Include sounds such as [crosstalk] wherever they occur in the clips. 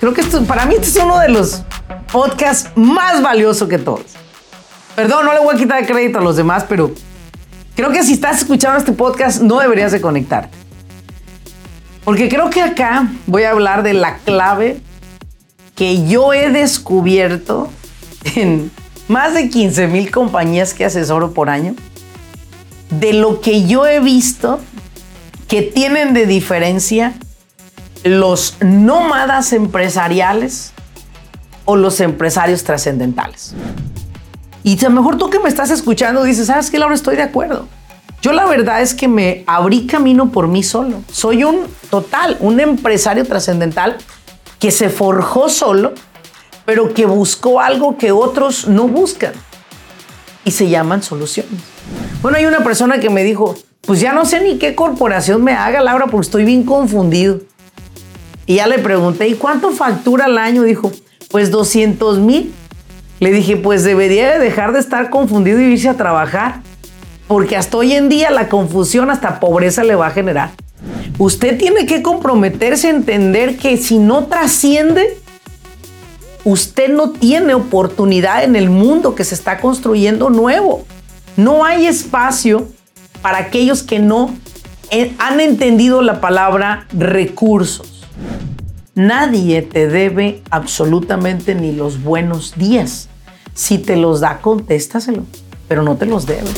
Creo que esto, para mí este es uno de los podcasts más valiosos que todos. Perdón, no le voy a quitar crédito a los demás, pero creo que si estás escuchando este podcast no deberías de conectarte. Porque creo que acá voy a hablar de la clave que yo he descubierto en más de 15 mil compañías que asesoro por año, de lo que yo he visto que tienen de diferencia los nómadas empresariales o los empresarios trascendentales. Y a lo mejor tú que me estás escuchando dices, ¿sabes qué, Laura? Estoy de acuerdo. Yo la verdad es que me abrí camino por mí solo. Soy un total, un empresario trascendental que se forjó solo, pero que buscó algo que otros no buscan. Y se llaman soluciones. Bueno, hay una persona que me dijo, pues ya no sé ni qué corporación me haga, Laura, porque estoy bien confundido. Y ya le pregunté, ¿y cuánto factura al año? Dijo, pues 200 mil. Le dije, pues debería dejar de estar confundido y irse a trabajar porque hasta hoy en día la confusión hasta pobreza le va a generar. Usted tiene que comprometerse a entender que si no trasciende, usted no tiene oportunidad en el mundo que se está construyendo nuevo. No hay espacio para aquellos que no han entendido la palabra recursos. Nadie te debe absolutamente ni los buenos días. Si te los da, contéstaselo, pero no te los debe.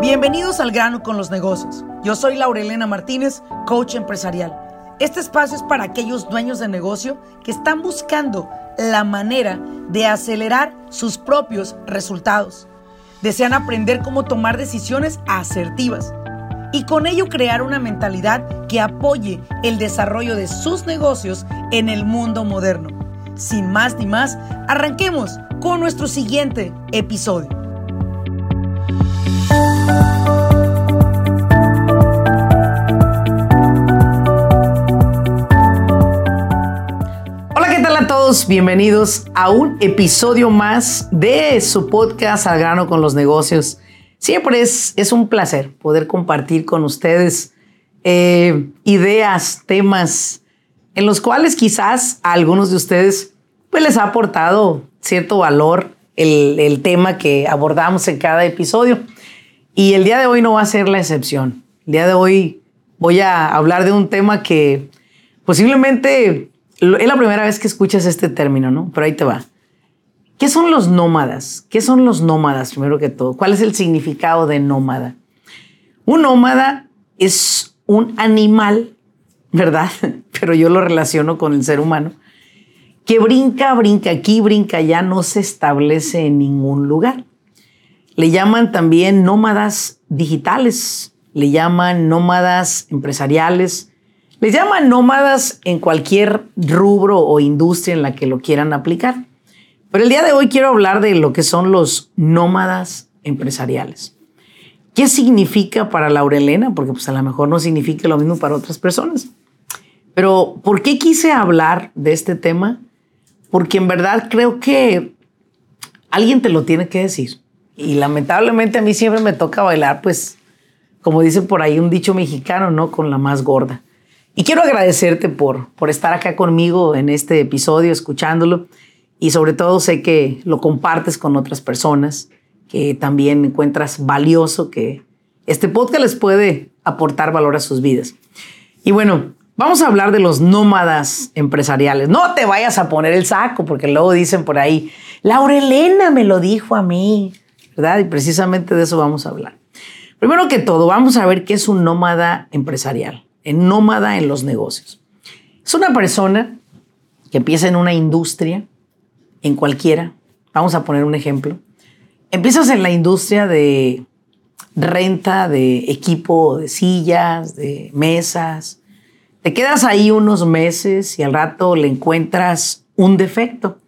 Bienvenidos al grano con los negocios. Yo soy Laurelena Martínez, coach empresarial. Este espacio es para aquellos dueños de negocio que están buscando la manera de acelerar sus propios resultados. Desean aprender cómo tomar decisiones asertivas y con ello crear una mentalidad que apoye el desarrollo de sus negocios en el mundo moderno. Sin más ni más, arranquemos con nuestro siguiente episodio. bienvenidos a un episodio más de su podcast Al grano con los negocios. Siempre es, es un placer poder compartir con ustedes eh, ideas, temas en los cuales quizás a algunos de ustedes pues les ha aportado cierto valor el, el tema que abordamos en cada episodio. Y el día de hoy no va a ser la excepción. El día de hoy voy a hablar de un tema que posiblemente es la primera vez que escuchas este término, ¿no? Pero ahí te va. ¿Qué son los nómadas? ¿Qué son los nómadas, primero que todo? ¿Cuál es el significado de nómada? Un nómada es un animal, ¿verdad? [laughs] Pero yo lo relaciono con el ser humano, que brinca, brinca aquí, brinca allá, no se establece en ningún lugar. Le llaman también nómadas digitales, le llaman nómadas empresariales, les llaman nómadas en cualquier rubro o industria en la que lo quieran aplicar. Pero el día de hoy quiero hablar de lo que son los nómadas empresariales. ¿Qué significa para Laurelena? Porque pues a lo mejor no significa lo mismo para otras personas. Pero ¿por qué quise hablar de este tema? Porque en verdad creo que alguien te lo tiene que decir. Y lamentablemente a mí siempre me toca bailar, pues, como dicen por ahí un dicho mexicano, ¿no? Con la más gorda. Y quiero agradecerte por, por estar acá conmigo en este episodio, escuchándolo. Y sobre todo sé que lo compartes con otras personas, que también encuentras valioso que este podcast les puede aportar valor a sus vidas. Y bueno, vamos a hablar de los nómadas empresariales. No te vayas a poner el saco, porque luego dicen por ahí, Laurelena me lo dijo a mí, ¿verdad? Y precisamente de eso vamos a hablar. Primero que todo, vamos a ver qué es un nómada empresarial en nómada en los negocios. Es una persona que empieza en una industria, en cualquiera. Vamos a poner un ejemplo. Empiezas en la industria de renta de equipo de sillas, de mesas. Te quedas ahí unos meses y al rato le encuentras un defecto.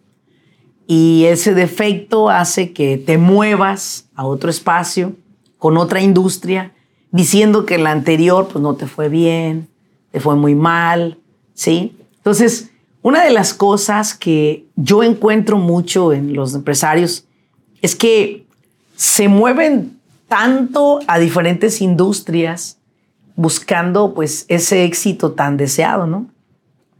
Y ese defecto hace que te muevas a otro espacio con otra industria diciendo que la anterior pues no te fue bien, te fue muy mal, ¿sí? Entonces, una de las cosas que yo encuentro mucho en los empresarios es que se mueven tanto a diferentes industrias buscando pues ese éxito tan deseado, ¿no?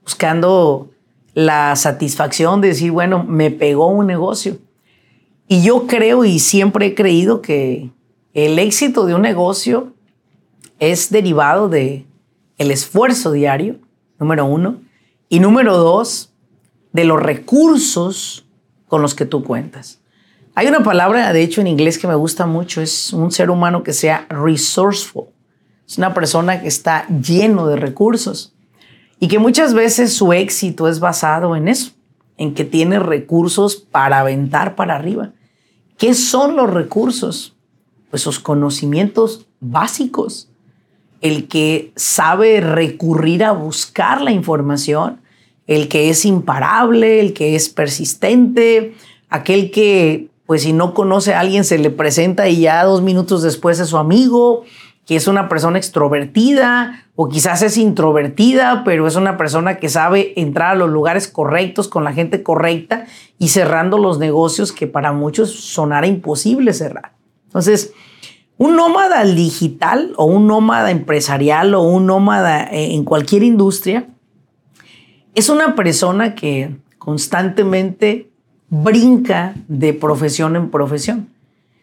Buscando la satisfacción de decir, bueno, me pegó un negocio. Y yo creo y siempre he creído que el éxito de un negocio es derivado de el esfuerzo diario, número uno, y número dos, de los recursos con los que tú cuentas. Hay una palabra, de hecho, en inglés que me gusta mucho, es un ser humano que sea resourceful. Es una persona que está lleno de recursos y que muchas veces su éxito es basado en eso, en que tiene recursos para aventar para arriba. ¿Qué son los recursos? Pues sus conocimientos básicos. El que sabe recurrir a buscar la información, el que es imparable, el que es persistente, aquel que, pues si no conoce a alguien, se le presenta y ya dos minutos después es su amigo, que es una persona extrovertida o quizás es introvertida, pero es una persona que sabe entrar a los lugares correctos con la gente correcta y cerrando los negocios que para muchos sonara imposible cerrar. Entonces, un nómada digital o un nómada empresarial o un nómada en cualquier industria es una persona que constantemente brinca de profesión en profesión.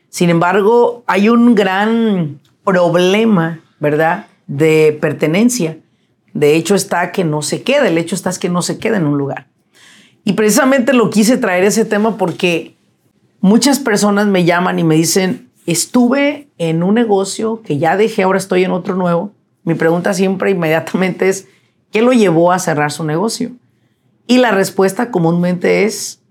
Sin embargo, hay un gran problema, ¿verdad? De pertenencia. De hecho está que no se queda, el hecho está es que no se queda en un lugar. Y precisamente lo quise traer ese tema porque muchas personas me llaman y me dicen, estuve en un negocio que ya dejé, ahora estoy en otro nuevo. Mi pregunta siempre inmediatamente es, ¿qué lo llevó a cerrar su negocio? Y la respuesta comúnmente es,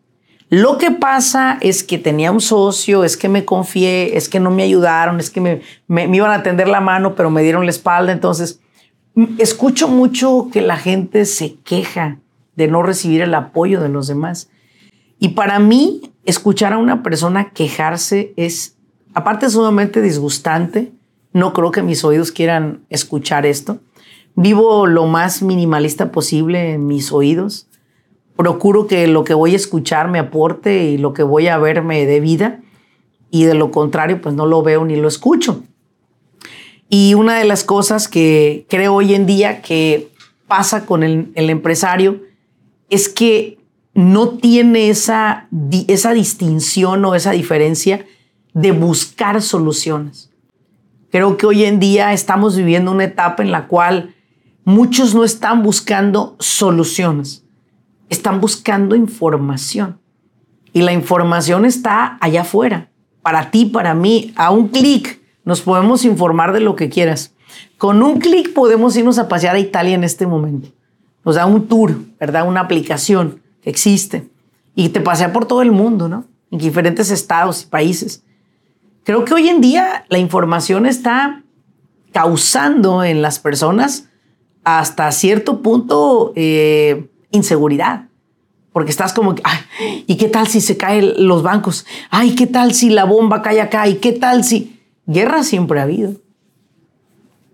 lo que pasa es que tenía un socio, es que me confié, es que no me ayudaron, es que me, me, iban a tender la mano, pero me dieron la espalda. Entonces, escucho mucho que la gente se queja de no recibir el apoyo de los demás. Y para mí, escuchar a una persona quejarse es, aparte, sumamente disgustante. No creo que mis oídos quieran escuchar esto. Vivo lo más minimalista posible en mis oídos procuro que lo que voy a escuchar me aporte y lo que voy a ver me dé vida y de lo contrario pues no lo veo ni lo escucho. Y una de las cosas que creo hoy en día que pasa con el, empresario es que no tiene esa, esa distinción o esa diferencia de buscar soluciones. Creo que hoy en día estamos viviendo una etapa en la cual muchos no están buscando soluciones están buscando información. Y la información está allá afuera, para ti, para mí. A un clic nos podemos informar de lo que quieras. Con un clic podemos irnos a pasear a Italia en este momento. Nos da un tour, ¿verdad? Una aplicación que existe. Y te pasea por todo el mundo, ¿no? En diferentes estados y países. Creo que hoy en día la información está causando en las personas hasta cierto punto eh, inseguridad. Porque estás como, ay, ¿y qué tal si se caen los bancos? Ay, ¿qué tal si la bomba cae acá? ¿Y qué tal si... Guerra siempre ha habido.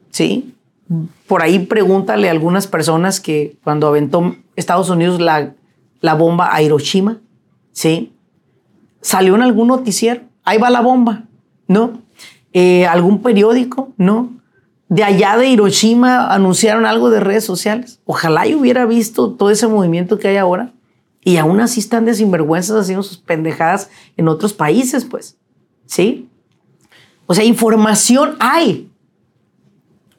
¿Sí? Por ahí pregúntale a algunas personas que cuando aventó Estados Unidos la, la bomba a Hiroshima, ¿sí? ¿Salió en algún noticiero? Ahí va la bomba, ¿no? Eh, ¿Algún periódico? No de allá de Hiroshima anunciaron algo de redes sociales. Ojalá yo hubiera visto todo ese movimiento que hay ahora. Y aún así están de sinvergüenzas haciendo sus pendejadas en otros países, pues. ¿Sí? O sea, información hay.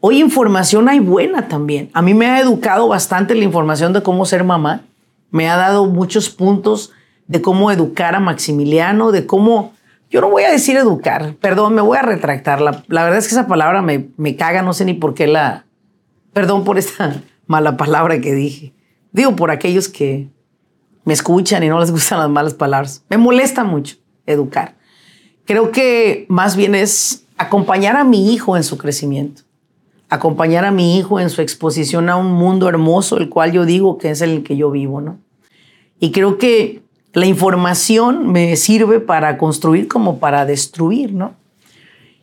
Hoy información hay buena también. A mí me ha educado bastante la información de cómo ser mamá. Me ha dado muchos puntos de cómo educar a Maximiliano, de cómo yo no voy a decir educar, perdón, me voy a retractar. La, verdad es que esa palabra me, me caga, no sé ni por qué la... Perdón por esta [laughs] mala palabra que dije. Digo por aquellos que me escuchan y no les gustan las malas palabras. Me molesta mucho educar. Creo que más bien es acompañar a mi hijo en su crecimiento, acompañar a mi hijo en su exposición a un mundo hermoso, el cual yo digo que es el que yo vivo, ¿no? Y creo que la información me sirve para construir como para destruir, ¿no?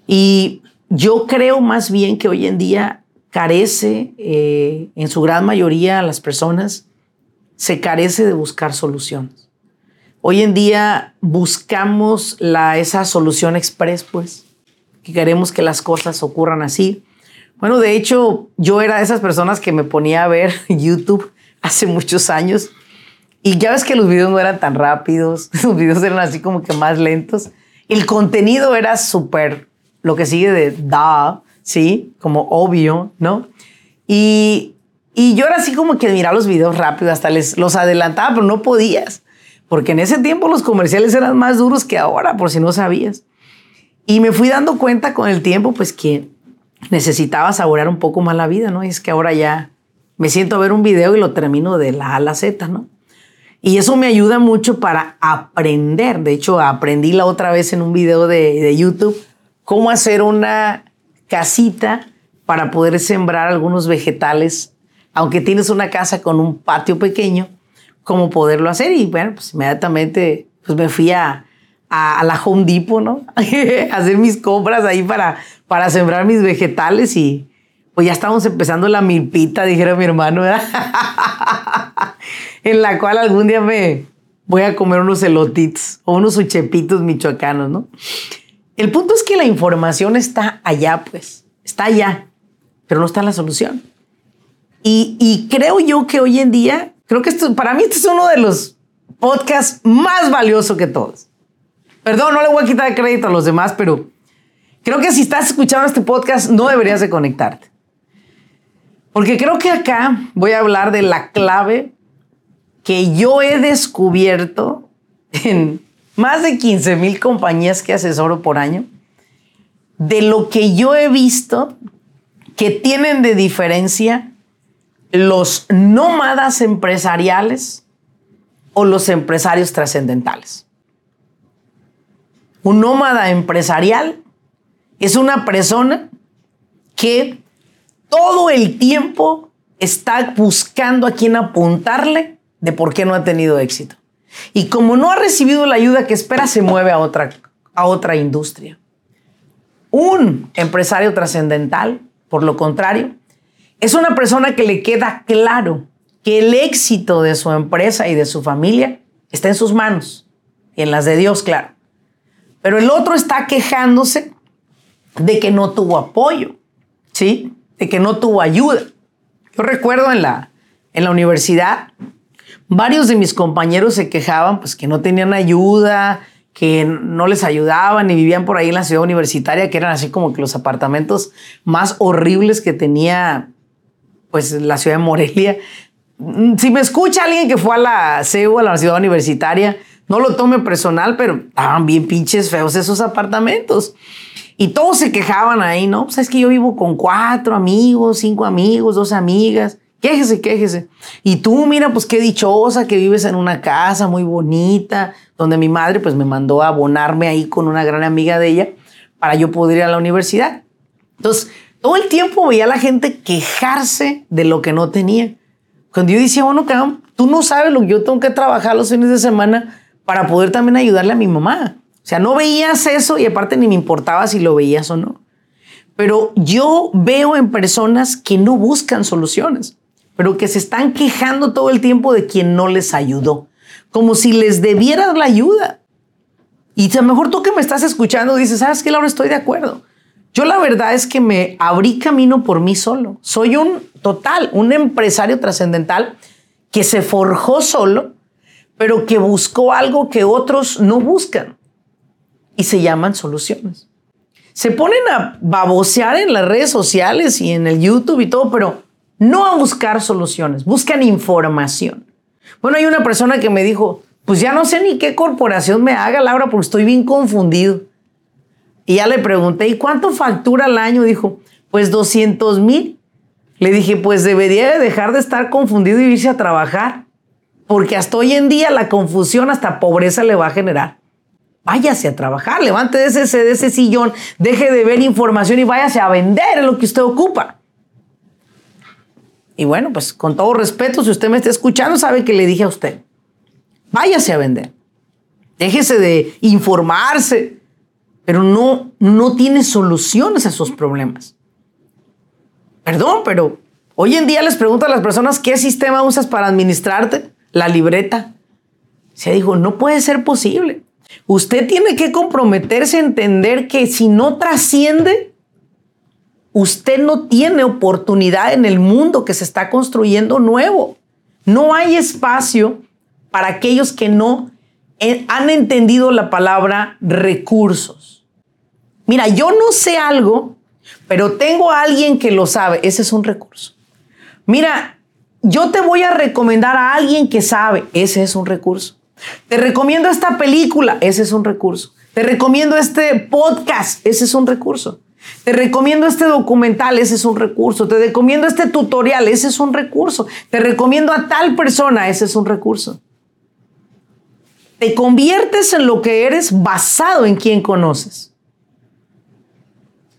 Y yo creo más bien que hoy en día carece, eh, en su gran mayoría, las personas, se carece de buscar soluciones. Hoy en día buscamos la, esa solución express, pues, que queremos que las cosas ocurran así. Bueno, de hecho, yo era de esas personas que me ponía a ver [laughs] YouTube hace muchos años y ya ves que los videos no eran tan rápidos, [laughs] los videos eran así como que más lentos. El contenido era súper, lo que sigue de da, ¿sí? Como obvio, ¿no? Y, y yo era así como que mirar los videos rápido, hasta les los adelantaba, pero no podías. Porque en ese tiempo los comerciales eran más duros que ahora, por si no sabías. Y me fui dando cuenta con el tiempo, pues que necesitaba saborear un poco más la vida, ¿no? Y es que ahora ya me siento a ver un video y lo termino de la A a la Z, ¿no? Y eso me ayuda mucho para aprender. De hecho, aprendí la otra vez en un video de, de YouTube cómo hacer una casita para poder sembrar algunos vegetales, aunque tienes una casa con un patio pequeño, cómo poderlo hacer. Y bueno, pues inmediatamente pues me fui a, a, la Home Depot, ¿no? [laughs] a hacer mis compras ahí para, para sembrar mis vegetales y pues ya estamos empezando la milpita, dijera mi hermano, [laughs] en la cual algún día me voy a comer unos elotitos o unos uchepitos michoacanos, ¿no? El punto es que la información está allá, pues, está allá, pero no está la solución. Y, y creo yo que hoy en día, creo que esto, para mí este es uno de los podcasts más valiosos que todos. Perdón, no le voy a quitar crédito a los demás, pero creo que si estás escuchando este podcast no deberías de conectarte. Porque creo que acá voy a hablar de la clave que yo he descubierto en más de 15 mil compañías que asesoro por año, de lo que yo he visto que tienen de diferencia los nómadas empresariales o los empresarios trascendentales. Un nómada empresarial es una persona que todo el tiempo está buscando a quién apuntarle de por qué no ha tenido éxito. Y como no ha recibido la ayuda que espera, se mueve a otra, a otra industria. Un empresario trascendental, por lo contrario, es una persona que le queda claro que el éxito de su empresa y de su familia está en sus manos y en las de Dios, claro. Pero el otro está quejándose de que no tuvo apoyo, ¿sí? Que no tuvo ayuda. Yo recuerdo en la, en la universidad, varios de mis compañeros se quejaban pues que no tenían ayuda, que no les ayudaban y vivían por ahí en la ciudad universitaria, que eran así como que los apartamentos más horribles que tenía pues la ciudad de Morelia. Si me escucha alguien que fue a la CEU, a la ciudad universitaria, no lo tome personal, pero estaban bien pinches feos esos apartamentos. Y todos se quejaban ahí, ¿no? Pues es que yo vivo con cuatro amigos, cinco amigos, dos amigas. Quéjese, quéjese. Y tú, mira, pues qué dichosa que vives en una casa muy bonita, donde mi madre pues me mandó a abonarme ahí con una gran amiga de ella para yo poder ir a la universidad. Entonces, todo el tiempo veía a la gente quejarse de lo que no tenía. Cuando yo decía, bueno, cabrón, tú no sabes lo que yo tengo que trabajar los fines de semana para poder también ayudarle a mi mamá. O sea, no veías eso y aparte ni me importaba si lo veías o no. Pero yo veo en personas que no buscan soluciones, pero que se están quejando todo el tiempo de quien no les ayudó, como si les debieras la ayuda. Y a lo mejor tú que me estás escuchando dices, ¿sabes qué, Laura? Estoy de acuerdo. Yo la verdad es que me abrí camino por mí solo. Soy un total, un empresario trascendental que se forjó solo pero que buscó algo que otros no buscan y se llaman soluciones. Se ponen a babosear en las redes sociales y en el YouTube y todo, pero no a buscar soluciones, buscan información. Bueno, hay una persona que me dijo, pues ya no sé ni qué corporación me haga, Laura, porque estoy bien confundido. Y ya le pregunté, ¿y cuánto factura al año? Dijo, pues 200 mil. Le dije, pues debería dejar de estar confundido y irse a trabajar porque hasta hoy en día la confusión hasta pobreza le va a generar. Váyase a trabajar, levante de ese, ese sillón, deje de ver información y váyase a vender lo que usted ocupa. Y bueno, pues con todo respeto, si usted me está escuchando, sabe que le dije a usted, váyase a vender. Déjese de informarse, pero no, no tiene soluciones a sus problemas. Perdón, pero hoy en día les pregunto a las personas qué sistema usas para administrarte la libreta. Se dijo, no puede ser posible. Usted tiene que comprometerse a entender que si no trasciende, usted no tiene oportunidad en el mundo que se está construyendo nuevo. No hay espacio para aquellos que no eh, han entendido la palabra recursos. Mira, yo no sé algo, pero tengo a alguien que lo sabe. Ese es un recurso. Mira, yo te voy a recomendar a alguien que sabe. Ese es un recurso. Te recomiendo esta película. Ese es un recurso. Te recomiendo este podcast. Ese es un recurso. Te recomiendo este documental, ese es un recurso. Te recomiendo este tutorial, ese es un recurso. Te recomiendo a tal persona, ese es un recurso. Te conviertes en lo que eres basado en quien conoces.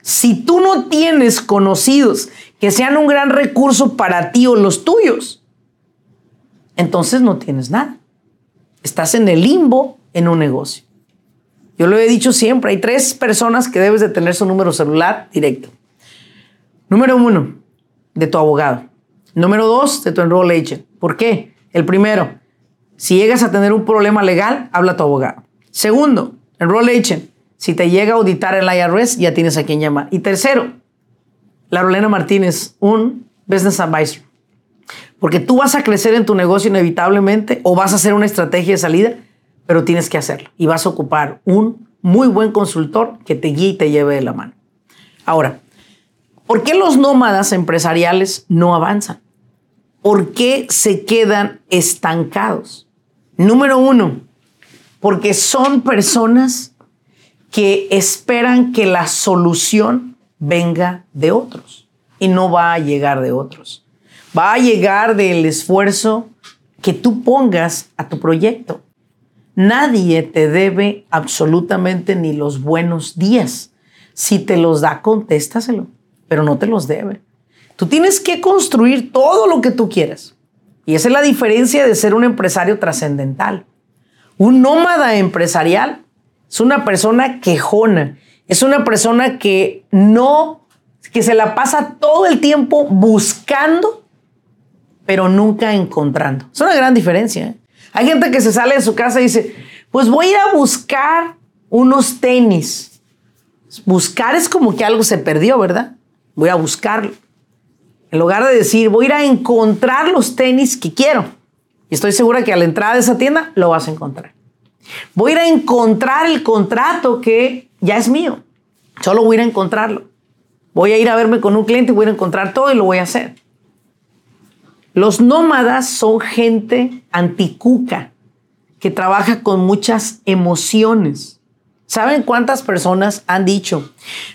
Si tú no tienes conocidos que sean un gran recurso para ti o los tuyos, entonces no tienes nada. Estás en el limbo en un negocio. Yo lo he dicho siempre, hay tres personas que debes de tener su número celular directo. Número uno, de tu abogado. Número dos, de tu enroll agent. ¿Por qué? El primero, si llegas a tener un problema legal, habla a tu abogado. Segundo, enroll agent. Si te llega a auditar el IRS, ya tienes a quien llamar. Y tercero, la Martínez, un business advisor. Porque tú vas a crecer en tu negocio inevitablemente o vas a hacer una estrategia de salida pero tienes que hacerlo y vas a ocupar un muy buen consultor que te guíe y te lleve de la mano. Ahora, ¿por qué los nómadas empresariales no avanzan? ¿Por qué se quedan estancados? Número uno, porque son personas que esperan que la solución venga de otros y no va a llegar de otros. Va a llegar del esfuerzo que tú pongas a tu proyecto. Nadie te debe absolutamente ni los buenos días. Si te los da, contéstaselo, pero no te los debe. Tú tienes que construir todo lo que tú quieras. Y esa es la diferencia de ser un empresario trascendental. Un nómada empresarial es una persona quejona, es una persona que no, que se la pasa todo el tiempo buscando, pero nunca encontrando. Es una gran diferencia. ¿eh? Hay gente que se sale de su casa y dice, pues voy a ir a buscar unos tenis. Buscar es como que algo se perdió, ¿verdad? Voy a buscarlo. En lugar de decir, voy a ir a encontrar los tenis que quiero. Y estoy segura que a la entrada de esa tienda lo vas a encontrar. Voy a ir a encontrar el contrato que ya es mío. Solo voy a ir a encontrarlo. Voy a ir a verme con un cliente y voy a encontrar todo y lo voy a hacer. Los nómadas son gente anticuca que trabaja con muchas emociones. ¿Saben cuántas personas han dicho,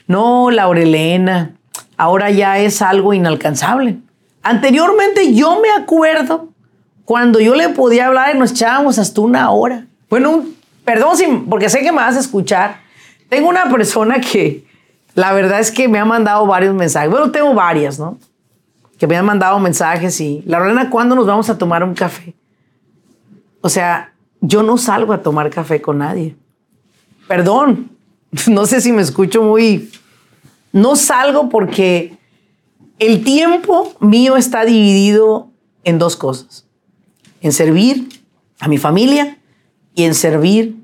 no, Laurelena, ahora ya es algo inalcanzable? Anteriormente yo me acuerdo cuando yo le podía hablar y nos echábamos hasta una hora. Bueno, perdón porque sé que me vas a escuchar. Tengo una persona que la verdad es que me ha mandado varios mensajes. Bueno, tengo varias, ¿no? Que me han mandado mensajes y, la Lorena, ¿cuándo nos vamos a tomar un café? O sea, yo no salgo a tomar café con nadie. Perdón, [laughs] no sé si me escucho muy... No salgo porque el tiempo mío está dividido en dos cosas. En servir a mi familia y en servir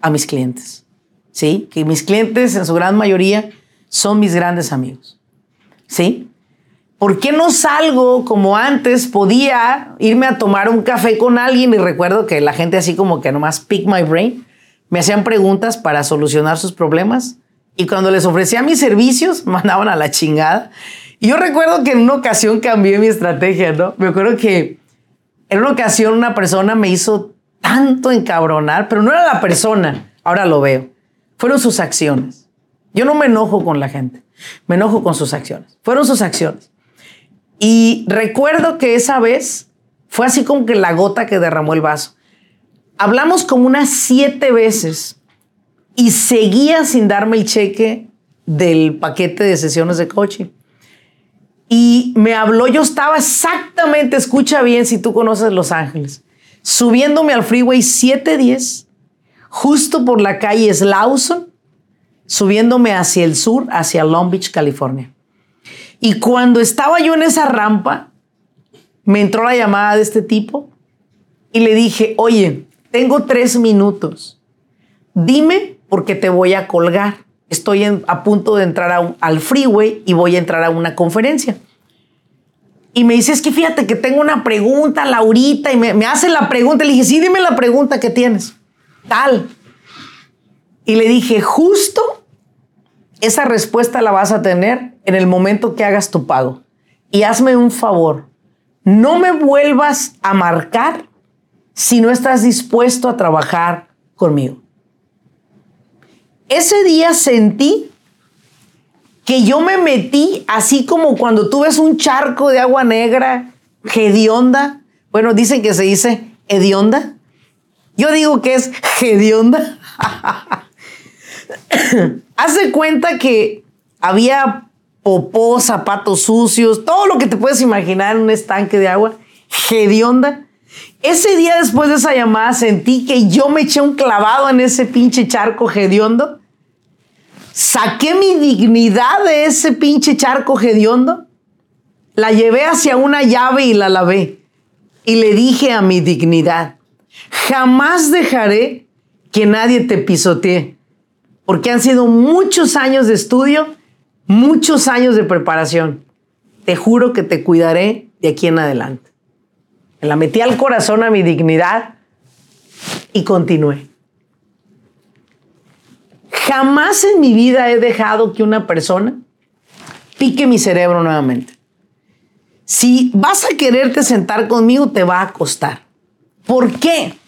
a mis clientes. ¿Sí? Que mis clientes en su gran mayoría son mis grandes amigos. ¿Sí? ¿Por qué no salgo como antes? Podía irme a tomar un café con alguien y recuerdo que la gente así como que nomás pick my brain, me hacían preguntas para solucionar sus problemas y cuando les ofrecía mis servicios [laughs] mandaban a la chingada. Y yo recuerdo que en una ocasión cambié mi estrategia, ¿no? Me acuerdo que en una ocasión una persona me hizo tanto encabronar, pero no era la persona, ahora lo veo, fueron sus acciones. Yo no me enojo con la gente, me enojo con sus acciones. Fueron sus acciones. Y recuerdo que esa vez fue así como que la gota que derramó el vaso. Hablamos como unas siete veces y seguía sin darme el cheque del paquete de sesiones de coaching. Y me habló, yo estaba exactamente, escucha bien si tú conoces Los Ángeles, subiéndome al freeway 710, justo por la calle Slauson, subiéndome hacia el sur, hacia Long Beach, California. Y cuando estaba yo en esa rampa, me entró la llamada de este tipo y le dije, oye, tengo tres minutos. Dime porque te voy a colgar. estoy a punto de entrar al freeway y voy a entrar a una conferencia. Y me dice, es que fíjate que tengo una pregunta, Laurita, y me, me hace la pregunta. Le dije, sí, dime la pregunta que tienes. Tal. Y le dije, justo esa respuesta la vas a tener en el momento que hagas tu pago. Y hazme un favor, no me vuelvas a marcar si no estás dispuesto a trabajar conmigo. Ese día sentí que yo me metí así como cuando tú ves un charco de agua negra, hedionda. Bueno, dicen que se dice hedionda. Yo digo que es hedionda. [laughs] [coughs] Haz cuenta que había popó, zapatos sucios, todo lo que te puedes imaginar en un estanque de agua, hedionda. Ese día después de esa llamada sentí que yo me eché un clavado en ese pinche charco hediondo. Saqué mi dignidad de ese pinche charco hediondo. La llevé hacia una llave y la lavé. Y le dije a mi dignidad, jamás dejaré que nadie te pisotee. Porque han sido muchos años de estudio muchos años de preparación. Te juro que te cuidaré de aquí en adelante. Me la metí al corazón a mi dignidad y continué. Jamás en mi vida he dejado que una persona pique mi cerebro nuevamente. Si vas a quererte sentar conmigo, te va a costar. ¿Por qué?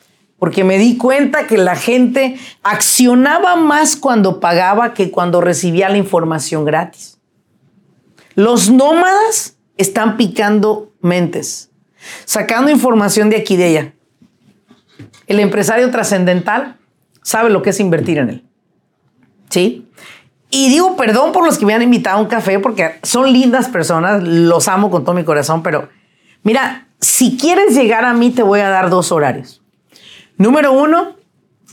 Porque me di cuenta que la gente accionaba más cuando pagaba que cuando recibía la información gratis. Los nómadas están picando mentes, sacando información de aquí y de allá. El empresario trascendental sabe lo que es invertir en él. ¿Sí? Y digo perdón por los que me han invitado a un café porque son lindas personas, los amo con todo mi corazón, pero mira, si quieres llegar a mí te voy a dar dos horarios. Número uno,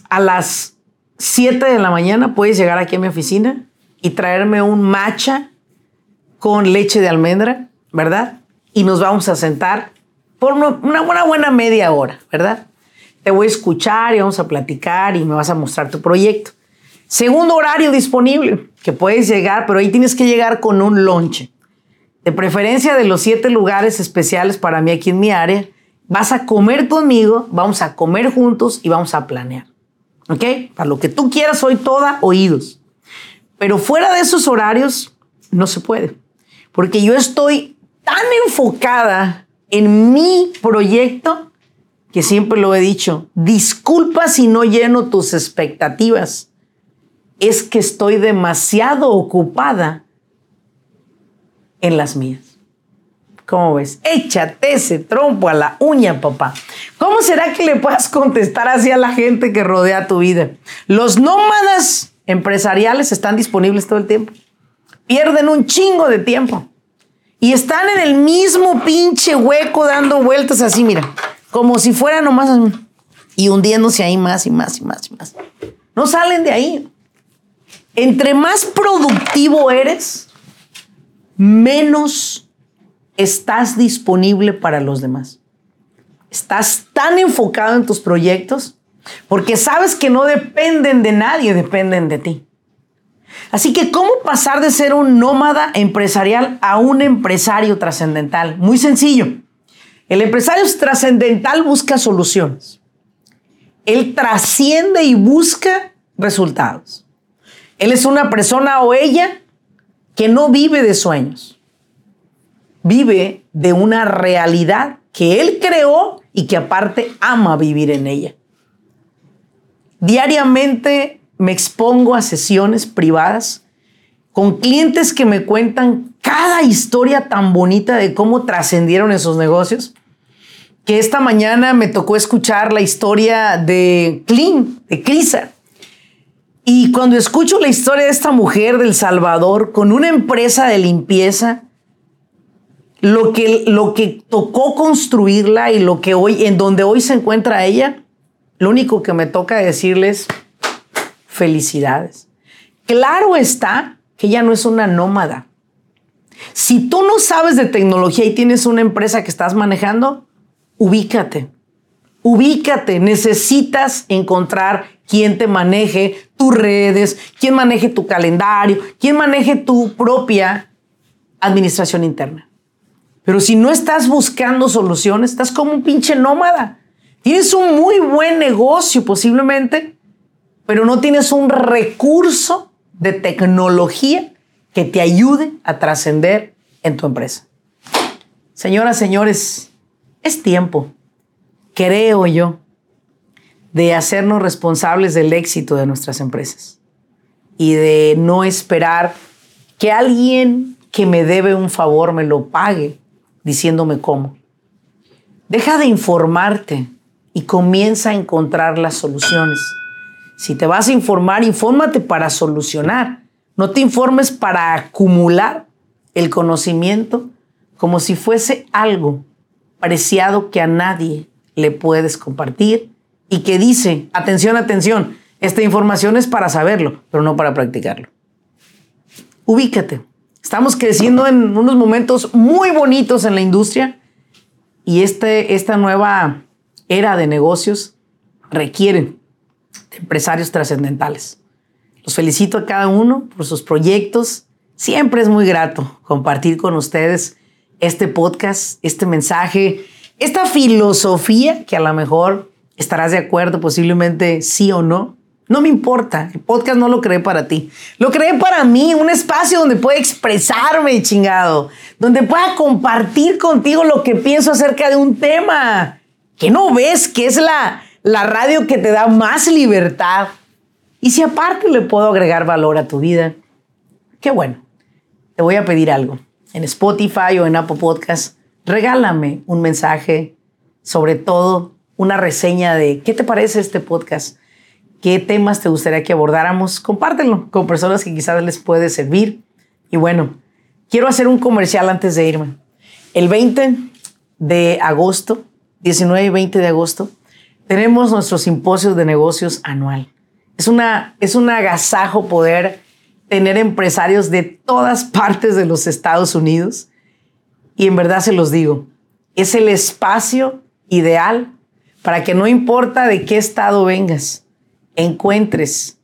a las 7 de la mañana puedes llegar aquí a mi oficina y traerme un matcha con leche de almendra, ¿verdad? Y nos vamos a sentar por una buena, buena media hora, ¿verdad? Te voy a escuchar y vamos a platicar y me vas a mostrar tu proyecto. Segundo horario disponible, que puedes llegar, pero ahí tienes que llegar con un lonche. De preferencia de los siete lugares especiales para mí aquí en mi área, vas a comer conmigo, vamos a comer juntos y vamos a planear. ¿Ok? Para lo que tú quieras, soy toda oídos. Pero fuera de esos horarios, no se puede. Porque yo estoy tan enfocada en mi proyecto que siempre lo he dicho, disculpa si no lleno tus expectativas. Es que estoy demasiado ocupada en las mías. ¿Cómo ves? Échate ese trompo a la uña, papá. ¿Cómo será que le puedas contestar así a la gente que rodea tu vida? Los nómadas empresariales están disponibles todo el tiempo. Pierden un chingo de tiempo. Y están en el mismo pinche hueco dando vueltas así, mira. Como si fuera nomás y hundiéndose ahí más y más y más y más. No salen de ahí. Entre más productivo eres, menos estás disponible para los demás. Estás tan enfocado en tus proyectos porque sabes que no dependen de nadie, dependen de ti. Así que, ¿cómo pasar de ser un nómada empresarial a un empresario trascendental? Muy sencillo. El empresario trascendental busca soluciones. Él trasciende y busca resultados. Él es una persona o ella que no vive de sueños vive de una realidad que él creó y que aparte ama vivir en ella. Diariamente me expongo a sesiones privadas con clientes que me cuentan cada historia tan bonita de cómo trascendieron esos negocios, que esta mañana me tocó escuchar la historia de Clean, de Crisa. Y cuando escucho la historia de esta mujer del Salvador con una empresa de limpieza, lo que, lo que tocó construirla y lo que hoy, en donde hoy se encuentra ella, lo único que me toca decirles, felicidades. Claro está que ella no es una nómada. Si tú no sabes de tecnología y tienes una empresa que estás manejando, ubícate. Ubícate, necesitas encontrar quién te maneje tus redes, quién maneje tu calendario, quién maneje tu propia administración interna. Pero si no estás buscando soluciones, estás como un pinche nómada. Tienes un muy buen negocio posiblemente, pero no tienes un recurso de tecnología que te ayude a trascender en tu empresa. Señoras, señores, es tiempo, creo yo, de hacernos responsables del éxito de nuestras empresas y de no esperar que alguien que me debe un favor me lo pague diciéndome cómo. Deja de informarte y comienza a encontrar las soluciones. Si te vas a informar, infórmate para solucionar. No te informes para acumular el conocimiento como si fuese algo preciado que a nadie le puedes compartir y que dice, atención, atención, esta información es para saberlo, pero no para practicarlo. Ubícate. Estamos creciendo en unos momentos muy bonitos en la industria y este, esta nueva era de negocios requiere de empresarios trascendentales. Los felicito a cada uno por sus proyectos. Siempre es muy grato compartir con ustedes este podcast, este mensaje, esta filosofía que a lo mejor estarás de acuerdo, posiblemente sí o no. No me importa, el podcast no lo creé para ti. Lo creé para mí, un espacio donde pueda expresarme, chingado. Donde pueda compartir contigo lo que pienso acerca de un tema. Que no ves que es la, la radio que te da más libertad. Y si aparte le puedo agregar valor a tu vida, qué bueno. Te voy a pedir algo. En Spotify o en Apple Podcast, regálame un mensaje, sobre todo una reseña de qué te parece este podcast, qué temas te gustaría que abordáramos. Compártelo con personas que quizás les puede servir. Y bueno, quiero hacer un comercial antes de irme. El 20 de agosto, 19 y 20 de agosto, tenemos nuestro simposio de negocios anual. Es, una, es un agasajo poder tener empresarios de todas partes de los Estados Unidos. Y en verdad se los digo, es el espacio ideal para que no importa de qué estado vengas, encuentres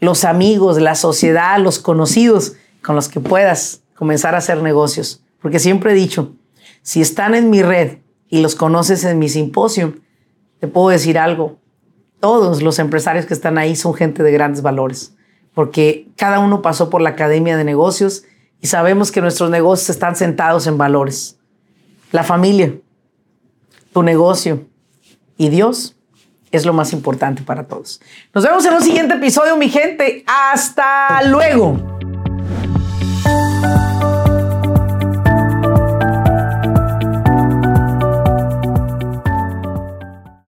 los amigos, la sociedad, los conocidos con los que puedas comenzar a hacer negocios. Porque siempre he dicho, si están en mi red y los conoces en mi simposio, te puedo decir algo, todos los empresarios que están ahí son gente de grandes valores, porque cada uno pasó por la Academia de Negocios y sabemos que nuestros negocios están sentados en valores. La familia, tu negocio y Dios es lo más importante para todos. Nos vemos en un siguiente episodio, mi gente. Hasta luego.